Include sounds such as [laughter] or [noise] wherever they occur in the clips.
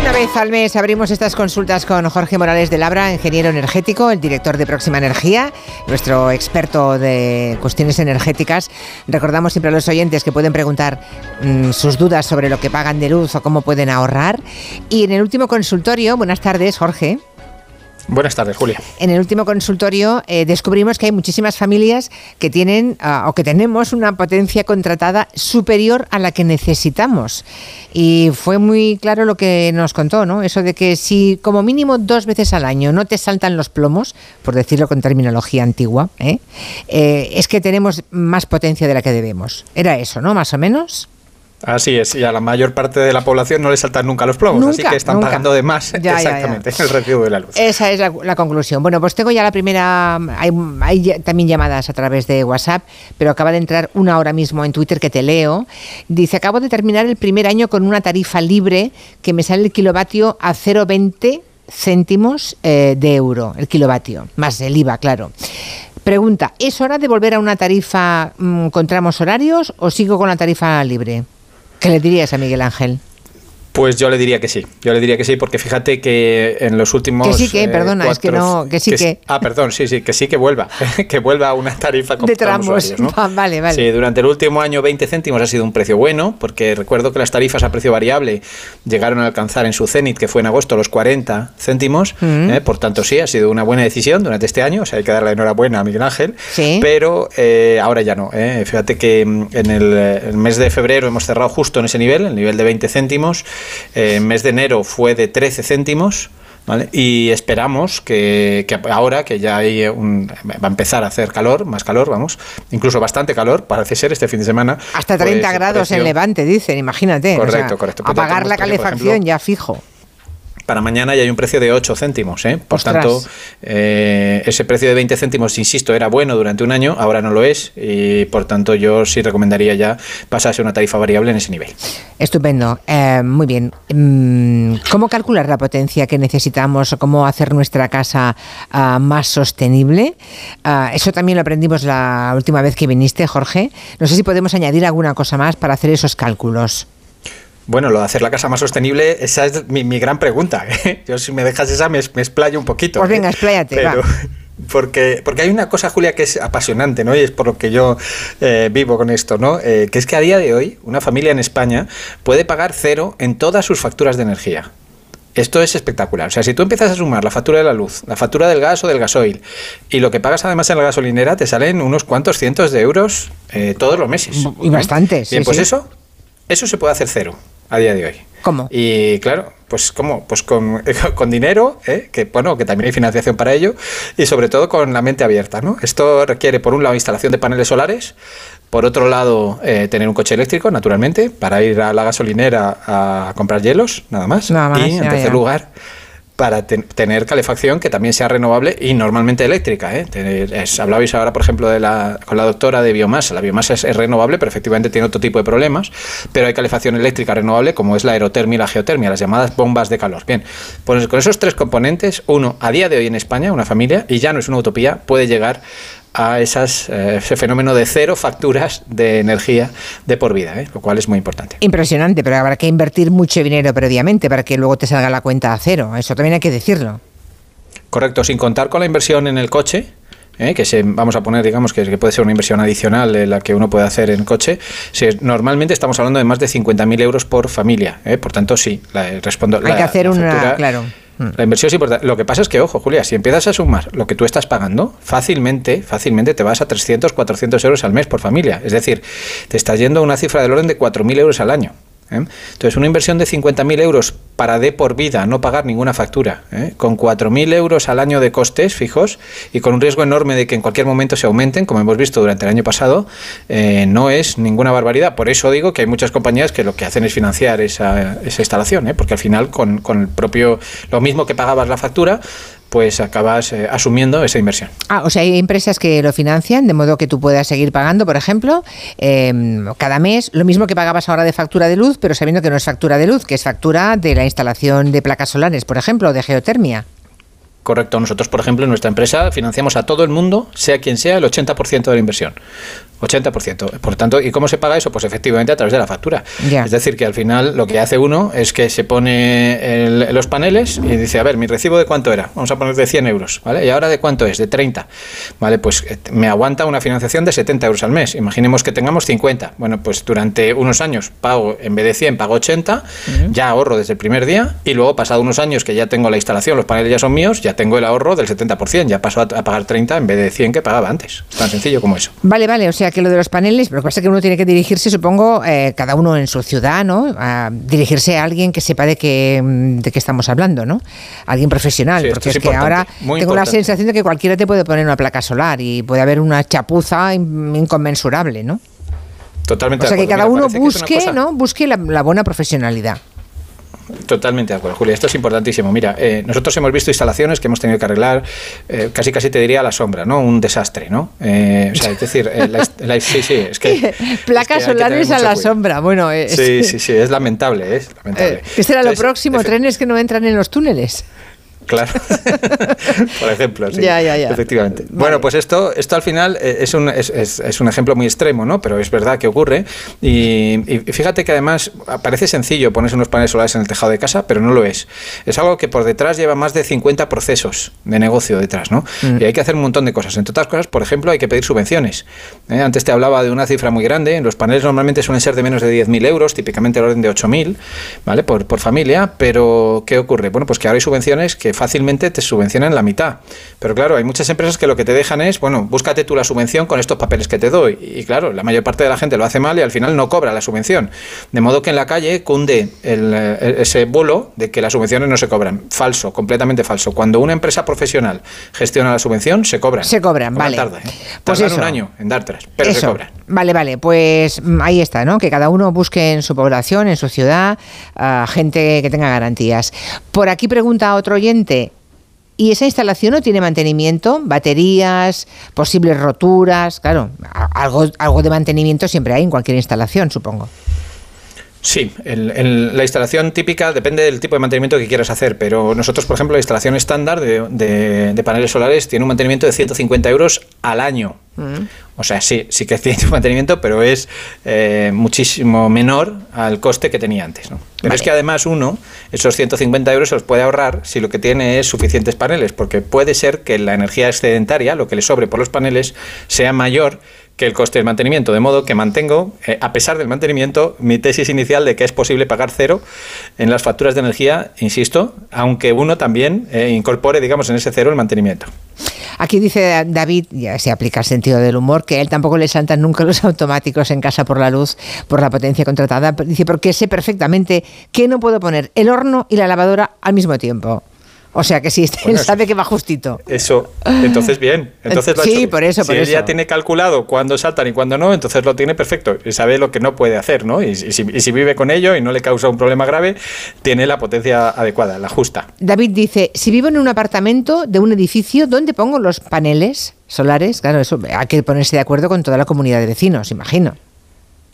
Una vez al mes abrimos estas consultas con Jorge Morales de Labra, ingeniero energético, el director de Próxima Energía, nuestro experto de cuestiones energéticas. Recordamos siempre a los oyentes que pueden preguntar mm, sus dudas sobre lo que pagan de luz o cómo pueden ahorrar. Y en el último consultorio, buenas tardes, Jorge. Buenas tardes, Julia. En el último consultorio eh, descubrimos que hay muchísimas familias que tienen ah, o que tenemos una potencia contratada superior a la que necesitamos. Y fue muy claro lo que nos contó, ¿no? Eso de que si como mínimo dos veces al año no te saltan los plomos, por decirlo con terminología antigua, ¿eh? Eh, es que tenemos más potencia de la que debemos. Era eso, ¿no? Más o menos. Así es, y a la mayor parte de la población no le saltan nunca los plomos, así que están pagando de más exactamente el recibo de la luz. Esa es la, conclusión. Bueno, pues tengo ya la primera, hay, también llamadas a través de WhatsApp, pero acaba de entrar una hora mismo en Twitter que te leo. Dice, acabo de terminar el primer año con una tarifa libre que me sale el kilovatio a 0,20 céntimos eh, de euro, el kilovatio, más el IVA, claro. Pregunta, ¿es hora de volver a una tarifa mm, con tramos horarios o sigo con la tarifa libre? ¿Qué le dirías a Miguel Ángel? Pues yo le diría que sí, yo le diría que sí, porque fíjate que en los últimos... Que sí que, eh, perdona, es que no, que sí que... Ah, perdón, sí, sí, que sí que vuelva, [laughs] que vuelva a una tarifa con de tramos. ¿no? [laughs] vale, vale. Sí, durante el último año 20 céntimos ha sido un precio bueno, porque recuerdo que las tarifas a precio variable llegaron a alcanzar en su cenit, que fue en agosto, los 40 céntimos, mm. eh, por tanto sí, ha sido una buena decisión durante este año, o sea, hay que darle enhorabuena a Miguel Ángel, sí. pero eh, ahora ya no. Fíjate que mm, en el, el mes de febrero hemos cerrado justo en ese nivel, el nivel de 20 céntimos, en mes de enero fue de 13 céntimos. Y esperamos que, ahora que ya hay un, va a empezar a hacer calor, más calor, vamos, incluso bastante calor, parece ser este fin de semana. Hasta 30 pues, grados en Levante, dicen, imagínate. Correcto, correcto. Apagar la calefacción ya fijo para mañana ya hay un precio de 8 céntimos. ¿eh? Por tanto, eh, ese precio de 20 céntimos, insisto, era bueno durante un año, ahora no lo es, y por tanto yo sí recomendaría ya pasarse una tarifa variable en ese nivel. Estupendo, eh, muy bien. Mm, ¿Cómo calcular la potencia que necesitamos o cómo hacer nuestra casa ah, más sostenible? Ah, eso también lo aprendimos la última vez que viniste, Jorge. No sé si podemos añadir alguna cosa más para hacer esos cálculos. Bueno, lo de hacer la casa más sostenible, esa es mi, gran pregunta. [laughs] ¿eh? Yo si me dejas esa me, me explayo un poquito. Pues venga, ¿eh? expláyate, va. [laughs] Porque, porque hay una cosa, Julia, que es apasionante, ¿no? Y es por lo que yo eh, vivo con esto, ¿no? que es que a día de hoy una familia en España puede pagar cero en todas sus facturas de energía. Esto es espectacular. O sea, si tú empiezas a sumar la factura de la luz, la factura del gas o del gasoil, y lo que pagas además en la gasolinera, te salen unos cuantos cientos de euros todos los meses. Y bastante. Bien, pues eso, eso se puede hacer cero a día de hoy. ¿Cómo? Y claro, pues ¿cómo? Pues con, [laughs] con dinero, ¿eh? que bueno, que también hay financiación para ello, y sobre todo con la mente abierta, ¿no? Esto requiere, por un lado, instalación de paneles solares, por otro lado, eh, tener un coche eléctrico, naturalmente, para ir a la gasolinera a comprar hielos, nada más. Nada más y en tercer lugar, para tener calefacción que también sea renovable y normalmente eléctrica. ¿eh? hablabais ahora, por ejemplo, de la, con la doctora de biomasa. La biomasa es, renovable, pero efectivamente tiene otro tipo de problemas. Pero hay calefacción eléctrica renovable, como es la aerotermia y la geotermia, las llamadas bombas de calor. Bien, pues con esos tres componentes, uno, a día de hoy en España, una familia, y ya no es una utopía, puede llegar a esas, eh, ese fenómeno de cero facturas de energía de por vida, ¿eh? lo cual es muy importante. Impresionante, pero habrá que invertir mucho dinero previamente para que luego te salga la cuenta a cero. Eso también hay que decirlo. Correcto, sin contar con la inversión en el coche, ¿eh? que se, vamos a poner, digamos, que, puede ser una inversión adicional la que uno puede hacer en coche, normalmente estamos hablando de más de 50.000 euros por familia. Por tanto, sí, la, respondo. Hay que hacer una, claro. La inversión es importante. Lo que pasa es que, ojo, Julia, si empiezas a sumar lo que tú estás pagando, fácilmente, fácilmente te vas a 300, 400 euros al mes por familia. Es decir, te estás yendo a una cifra del orden de 4.000 euros al año. ¿Eh? Entonces, una inversión de 50.000 euros para de por vida, no pagar ninguna factura, ¿eh? con 4.000 euros al año de costes fijos y con un riesgo enorme de que en cualquier momento se aumenten, como hemos visto durante el año pasado, eh, no es ninguna barbaridad. Por eso digo que hay muchas compañías que lo que hacen es financiar esa, esa instalación, porque al final con, con el propio, lo mismo que pagabas la factura, pues acabas eh, asumiendo esa inversión. Ah, o sea, hay empresas que lo financian de modo que tú puedas seguir pagando, por ejemplo, em, cada mes lo mismo que pagabas ahora de factura de luz, pero sabiendo que no es factura de luz, que es factura de la instalación de placas solares, por ejemplo, de geotermia. Correcto. Nosotros, por ejemplo, en nuestra empresa financiamos a todo el mundo, sea quien sea, el 80% de la inversión. 80%. Por tanto, ¿y cómo se paga eso? Pues efectivamente a través de la factura. Es decir, que al final lo que hace uno es que se pone los paneles y dice, a ver, mi recibo de cuánto era. Vamos a poner de 100 euros, ¿vale? ¿Y ahora de cuánto es? De 30. Vale, pues eh, me aguanta una financiación de 70 euros al mes. Imaginemos que tengamos 50. Bueno, pues durante unos años pago, en vez de 100, pago 80, ya ahorro desde el primer día y luego, pasado unos años que ya tengo la instalación, los paneles ya son míos, ya tengo el ahorro del 70%, ya paso a, pagar 30 en vez de 100 que pagaba antes. Tan sencillo como eso. Vale, vale, o sea que lo de los paneles, lo que pasa es que uno tiene que dirigirse, supongo, eh, cada uno en su ciudad, ¿no? A dirigirse a alguien que sepa de qué, de qué estamos hablando, ¿no? Alguien profesional, porque es, que ahora tengo la sensación de que cualquiera te puede poner una placa solar y puede haber una chapuza inconmensurable, ¿no? Totalmente. O sea, que cada uno busque, ¿no? Busque la buena profesionalidad. Totalmente de acuerdo, Julia. Esto es importantísimo. Mira, eh, nosotros hemos visto instalaciones que hemos tenido que arreglar, eh, casi casi te diría a la sombra, ¿no? Un desastre, ¿no? Eh, o sea, es decir, sí, sí, es que... [laughs] Placas solares a la sombra, bueno... Es, sí, sí, sí, es lamentable, es lamentable. ¿Qué será lo próximo? ¿Trenes que no entran en los túneles? Claro. [laughs] Por ejemplo, sí. Ya, ya, ya. Efectivamente. Bueno, pues esto, esto al final eh, es un, es, es, un ejemplo muy extremo, ¿no? Pero es verdad que ocurre. Y, fíjate que además parece sencillo ponerse unos paneles solares en el tejado de casa, pero no lo es. Es algo que por detrás lleva más de 50 procesos de negocio detrás, ¿no? Mm. Y hay que hacer un montón de cosas. Entre otras cosas, por ejemplo, hay que pedir subvenciones. ¿eh? Antes te hablaba de una cifra muy grande. Los paneles normalmente suelen ser de menos de 10.000 euros, típicamente el orden de 8.000, ¿vale? Por, por familia. Pero, ¿qué ocurre? Bueno, pues que ahora hay subvenciones que fácilmente te subvencionan la mitad. Pero claro, hay muchas empresas que lo que te dejan es, bueno, búscate tú la subvención con estos papeles que te doy. Y claro, la mayor parte de la gente lo hace mal y al final no cobra la subvención. De modo que en la calle cunde eh, ese bulo de que las subvenciones no se cobran. Falso, completamente falso. Cuando una empresa profesional gestiona la subvención, se cobran. Se cobran, vale. Tarda, ¿eh? Pues un año en dártelas, pero se cobran. Vale, vale, pues mm, ahí está, ¿no? Que cada uno busque en su población, en su ciudad, gente que tenga garantías. Por aquí pregunta otro oyente, ¿Y esa instalación no tiene mantenimiento? ¿Baterías? ¿Posibles roturas? Claro, algo, algo de mantenimiento siempre hay en cualquier instalación, supongo. Sí, la instalación típica depende del tipo de mantenimiento que quieras hacer, pero nosotros, por ejemplo, la instalación estándar de, paneles solares tiene un mantenimiento de 150 euros al año. Mm. O sea, sí, sí que [laughs] tiene un mantenimiento, pero es eh, muchísimo menor al coste que tenía antes. ¿no? Pero es que además uno, esos 150 euros se los puede ahorrar si lo que tiene es suficientes paneles, porque puede ser que la energía excedentaria, lo que le sobre por los paneles, sea mayor que el coste del mantenimiento, de modo que mantengo, eh, a pesar del mantenimiento, mi tesis inicial de que es posible pagar cero en las facturas de energía, insisto, aunque uno también eh, incorpore, digamos, en ese cero el mantenimiento. Aquí dice David, ya se aplica el sentido del humor, que él tampoco le saltan nunca los automáticos en casa por la luz, por la potencia contratada. Dice, porque sé perfectamente que no puedo poner el horno y la lavadora al mismo tiempo. O sea que sí, [laughs] él sabe que va justito. Eso, entonces bien. [laughs] Entonces sí, por eso, si él ya tiene calculado cuándo saltan y cuándo no, entonces lo tiene perfecto y sabe lo que no puede hacer, ¿no? Y, si, vive con ello y no le causa un problema grave, tiene la potencia adecuada, la justa. David dice, si vivo en un apartamento de un edificio, ¿dónde pongo los paneles solares? Claro, eso hay que ponerse de acuerdo con toda la comunidad de vecinos, imagino.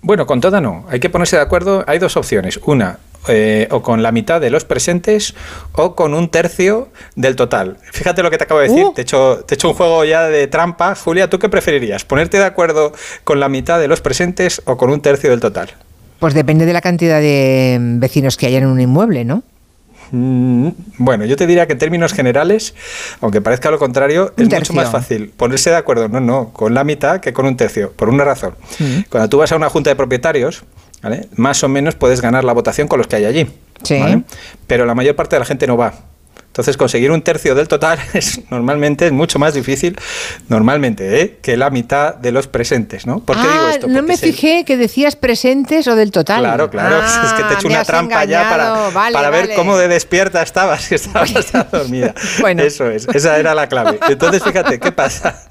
Bueno, con toda no. Hay que ponerse de acuerdo. Hay dos opciones. Una, eh, o con la mitad de los presentes o con un tercio del total. Fíjate lo que te acabo de decir. Uh. Te, he hecho, te he hecho un juego ya de trampa. Julia, ¿tú qué preferirías? ¿Ponerte de acuerdo con la mitad de los presentes o con un tercio del total? Pues depende de la cantidad de vecinos que haya en un inmueble, ¿no? Mm, bueno, yo te diría que en términos generales, aunque parezca lo contrario, es mucho más fácil ponerse de acuerdo, no, no, con la mitad que con un tercio, por una razón. Mm. Cuando tú vas a una junta de propietarios, más o menos puedes ganar la votación con los que hay allí. Pero la mayor parte de la gente no va. Entonces, conseguir un tercio del total [laughs] es normalmente es mucho más difícil, normalmente, ¿eh? que la mitad de los presentes, ¿no? ¿Por qué digo ah, esto? no me fijé que decías presentes o del total. Claro, claro, [laughs] es que te he ah, hecho una trampa ya para, para ver cómo de despierta estabas, si estabas [laughs] dormida. bueno. Eso es, esa era la clave. Entonces, fíjate, ¿qué pasa?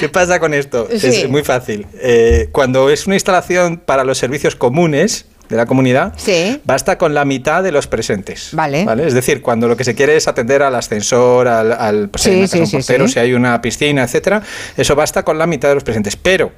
¿Qué pasa con esto? Es muy fácil. Eh, cuando es una instalación para los servicios comunes, de la comunidad, basta con la mitad de los presentes. Vale. Es decir, cuando lo que se quiere es atender al ascensor, al, al pues, si hay una piscina, etcétera, eso basta con la mitad de los presentes. Pero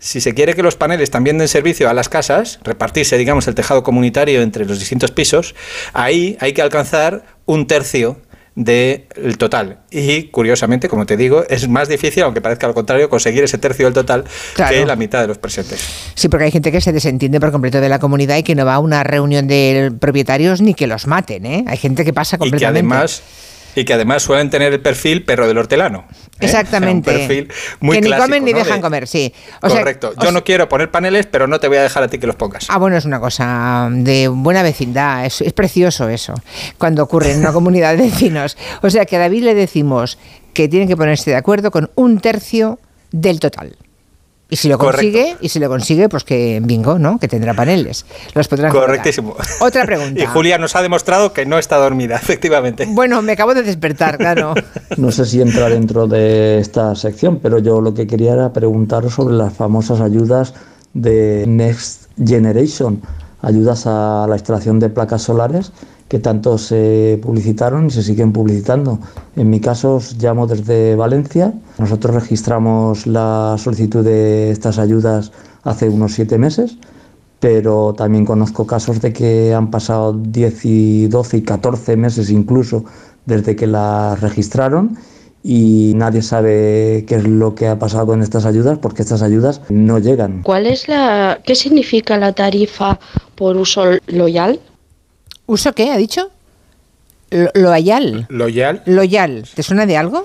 si se quiere que los paneles también den servicio a las casas, repartirse, digamos, el tejado comunitario entre los distintos pisos, ahí hay que alcanzar un tercio del total. Y curiosamente, como te digo, es más difícil, aunque parezca lo contrario, conseguir ese tercio del total que la mitad de los presentes. Sí, porque hay gente que se desentiende por completo de la comunidad y que no va a una reunión de propietarios ni que los maten. ¿eh? Hay gente que pasa completamente. Y que además y que además suelen tener el perfil perro del hortelano. ¿eh? Exactamente. un perfil muy que ni comen ni dejan comer, sí. correcto. Yo no quiero poner paneles, pero no te voy a dejar a ti que los pongas. Ah, bueno, es una cosa de buena vecindad. Es, es precioso eso, cuando ocurre en una [laughs] comunidad de vecinos. O sea que a David le decimos que tienen que ponerse de acuerdo con un tercio del total. Y si lo consigue, y si lo consigue, pues que bingo, ¿no? Que tendrá paneles. Los podrán Correctísimo. Otra [laughs] pregunta. y Julia nos ha demostrado que no está dormida, [laughs] efectivamente. Bueno, me acabo de despertar, claro. [laughs] no sé si entra dentro de esta sección, pero yo lo que quería era preguntaros sobre las famosas ayudas de Next Generation, ayudas a la instalación de placas solares que tanto se publicitaron y se siguen publicitando. En mi caso os llamo desde Valencia. Nosotros registramos la solicitud de estas ayudas hace unos siete meses, pero también conozco casos de que han pasado 10 y 12 y 14 meses incluso desde que las registraron y nadie sabe qué es lo que ha pasado con estas ayudas porque estas ayudas no llegan. ¿Cuál es la qué significa la por uso loyal? ¿Uso qué? ¿Ha dicho? loyal. Loyal. Loyal. ¿Te suena de algo?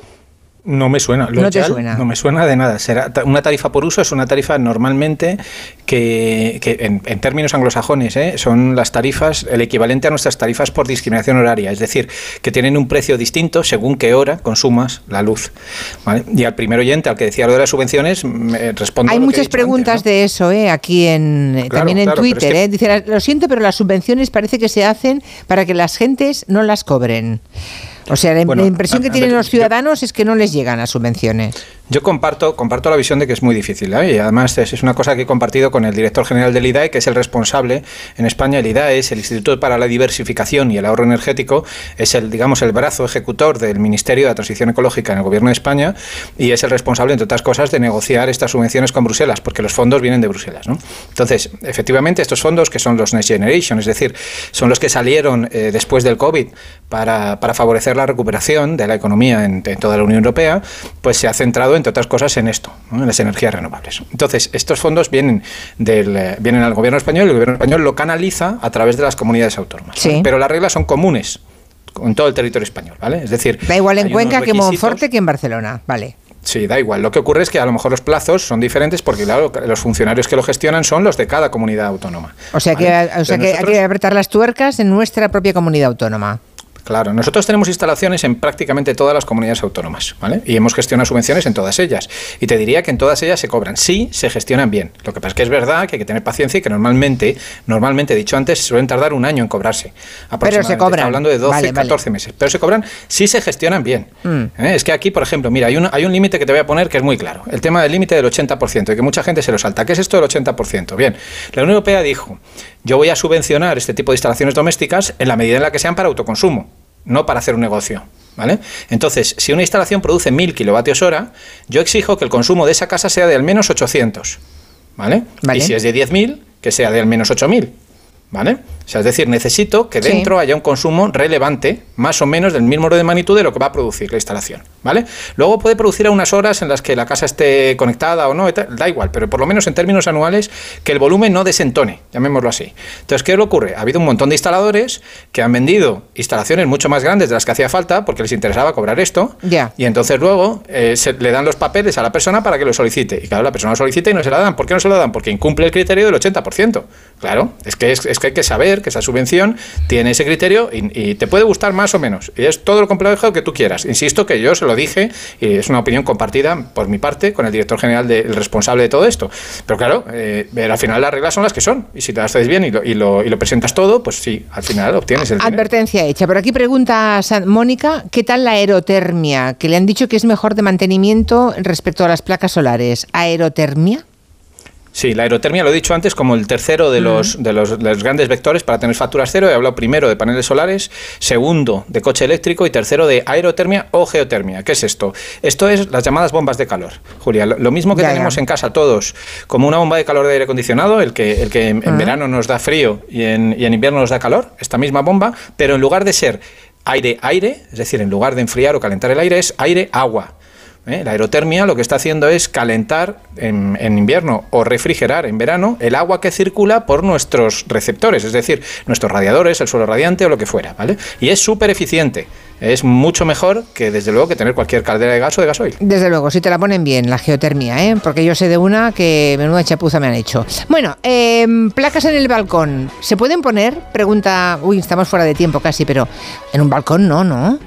No me suena. no te suena. No me suena de nada. Será una tarifa por uso es una tarifa normalmente que, en, términos anglosajones ¿eh? son las tarifas el equivalente a nuestras tarifas por discriminación horaria, es decir, que tienen un precio distinto según qué hora consumas la luz. Y al primer oyente, al que decía lo de las subvenciones, me respondo. Hay muchas preguntas de eso ¿eh? aquí en también en Twitter. ¿eh? Dice, lo siento, pero las subvenciones parece que se hacen para que las gentes no las cobren. O sea, la, impresión que tienen los ciudadanos es que no les llegan las subvenciones. Yo comparto, comparto la visión de que es muy difícil. ¿eh? Y además es, una cosa que he compartido con el director general del IDAE, que es el responsable en España. El IDAE es el Instituto para la Diversificación y el Ahorro Energético, es el, digamos, el brazo ejecutor del Ministerio de la Transición Ecológica en el Gobierno de España y es el responsable, entre otras cosas, de negociar estas subvenciones con Bruselas, porque los fondos vienen de Bruselas. ¿no? Entonces, efectivamente, estos fondos, que son los Next Generation, es decir, son los que salieron eh, después del COVID para, para, favorecer la recuperación de la economía en, en toda la Unión Europea, pues se ha centrado entre otras cosas, en esto, en las energías renovables. Entonces, estos fondos vienen, del, eh, vienen al gobierno español y el gobierno español lo canaliza a través de las comunidades autónomas. Pero las reglas son comunes en todo el territorio español, ¿vale? Es decir, da igual en Cuenca que en Monforte que en Barcelona, vale. Sí, da igual. Lo que ocurre es que a lo mejor los plazos son diferentes porque, claro, los funcionarios que lo gestionan son los de cada comunidad autónoma. O sea, que, o sea que hay que apretar las tuercas en nuestra propia comunidad autónoma. Claro, nosotros tenemos instalaciones en prácticamente todas las comunidades autónomas, ¿vale? Y hemos gestionado subvenciones en todas ellas. Y te diría que en todas ellas se cobran, sí, se gestionan bien. Lo que pasa es que es verdad que hay que tener paciencia y que normalmente, normalmente, dicho antes, suelen tardar un año en cobrarse. Pero se cobran. hablando de 12, 14 meses. Pero se cobran, sí se gestionan bien. Mm. ¿Eh? Es que aquí, por ejemplo, mira, hay un, hay un límite que te voy a poner que es muy claro. El tema del límite del 80%, y que mucha gente se lo salta. ¿Qué es esto del 80%? Bien, la Unión Europea dijo, yo voy a subvencionar este tipo de instalaciones domésticas en la medida en la que sean para autoconsumo no para hacer un negocio. ¿Vale? Entonces, si una instalación produce 1000 kilovatios hora, yo exijo que el consumo de esa casa sea de al menos 800. ¿Vale? Y si es de 10.000, que sea de al menos 8000. ¿Vale? O sea, es decir, necesito que dentro haya un consumo relevante, más o menos del mismo orden de magnitud de lo que va a producir la instalación, ¿vale? Luego puede producir a unas horas en las que la casa esté conectada o no, da igual, pero por lo menos en términos anuales que el volumen no desentone, llamémoslo así. Entonces, ¿qué le ocurre? Ha habido un montón de instaladores que han vendido instalaciones mucho más grandes de las que hacía falta porque les interesaba cobrar esto, y entonces luego eh, se, le dan los papeles a la persona para que lo solicite. Y claro, la persona lo solicita y no se la dan. ¿Por qué no se la dan? Porque incumple el criterio del 80%. Claro, es que, es que hay que saber que esa subvención tiene ese criterio y, te puede gustar más o menos. Y es todo lo complejo que tú quieras. Insisto que yo se lo dije y es una opinión compartida por mi parte con el director general, del responsable de todo esto. Pero claro, eh, al final las reglas son las que son. Y si te las haces bien y lo, y lo, y lo presentas todo, pues sí, al final obtienes el Advertencia hecha. Por aquí pregunta Mónica, ¿qué tal la aerotermia? Que le han dicho que es mejor de mantenimiento respecto a las placas solares. ¿Aerotermia? Sí, la aerotermia lo he dicho antes como el tercero de, los, de, los, grandes vectores para tener facturas cero. He hablado primero de paneles solares, segundo de coche eléctrico y tercero de aerotermia o geotermia. ¿Qué es esto? Esto es las llamadas bombas de calor. Julia, lo, mismo que tenemos en casa todos, como una bomba de calor de aire acondicionado, el que, el que en, verano nos da frío y en, y en invierno nos da calor, esta misma bomba, pero en lugar de ser aire-aire, es decir, en lugar de enfriar o calentar el aire, es aire-agua. ¿Eh? La aerotermia lo que está haciendo es calentar en, en, invierno o refrigerar en verano el agua que circula por nuestros receptores, es decir, nuestros radiadores, el suelo radiante o lo que fuera, ¿vale? Y es súper eficiente. Es mucho mejor que, desde luego, que tener cualquier caldera de gas o de gasoil. Desde luego, si te la ponen bien, la geotermia, ¿eh? porque yo sé de una que menuda chapuza me han hecho. Bueno, eh, placas en el balcón, ¿se pueden poner? Pregunta, uy, estamos fuera de tiempo casi, pero en un balcón no, ¿no?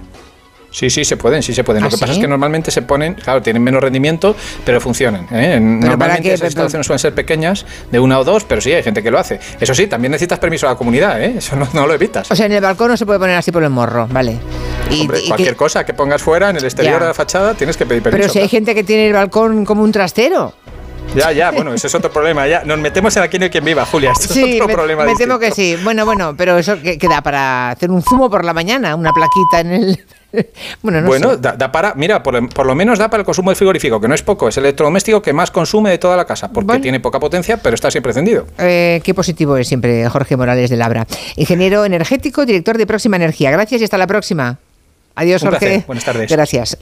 Sí, sí, se pueden, sí se pueden. ¿Ah, Lo que pasa es que normalmente se ponen, claro, tienen menos rendimiento, pero funcionan. ¿eh? Normalmente qué? esas instalaciones suelen ser pequeñas, de una o dos, pero sí, hay gente que lo hace. Eso sí, también necesitas permiso a la comunidad, ¿eh? Eso no, no lo evitas. O sea, en el balcón no se puede poner así por el morro, vale. Y- Hombre, y cualquier que- cosa que pongas fuera, en el exterior Ya. de la fachada, tienes que pedir permiso. pero si hay gente que tiene el balcón como un trastero. Ya, ya, bueno, ese es otro problema. Ya nos metemos en aquí en el quien viva, Julia. Esto Sí, es otro me, problema. me temo que sí. Bueno, bueno, pero eso que, que da para hacer un zumo por la mañana, una plaquita en el... [laughs] bueno, no bueno, sé. da, da para, mira, por, por lo menos da para el consumo del frigorífico, que no es poco, es el electrodoméstico que más consume de toda la casa, porque Bueno. tiene poca potencia, pero está siempre encendido. Eh, qué positivo es siempre Jorge Morales de Labra. Ingeniero energético, director de Próxima Energía. Gracias y hasta la próxima. Adiós, Un Jorge. placer. Buenas tardes. Gracias.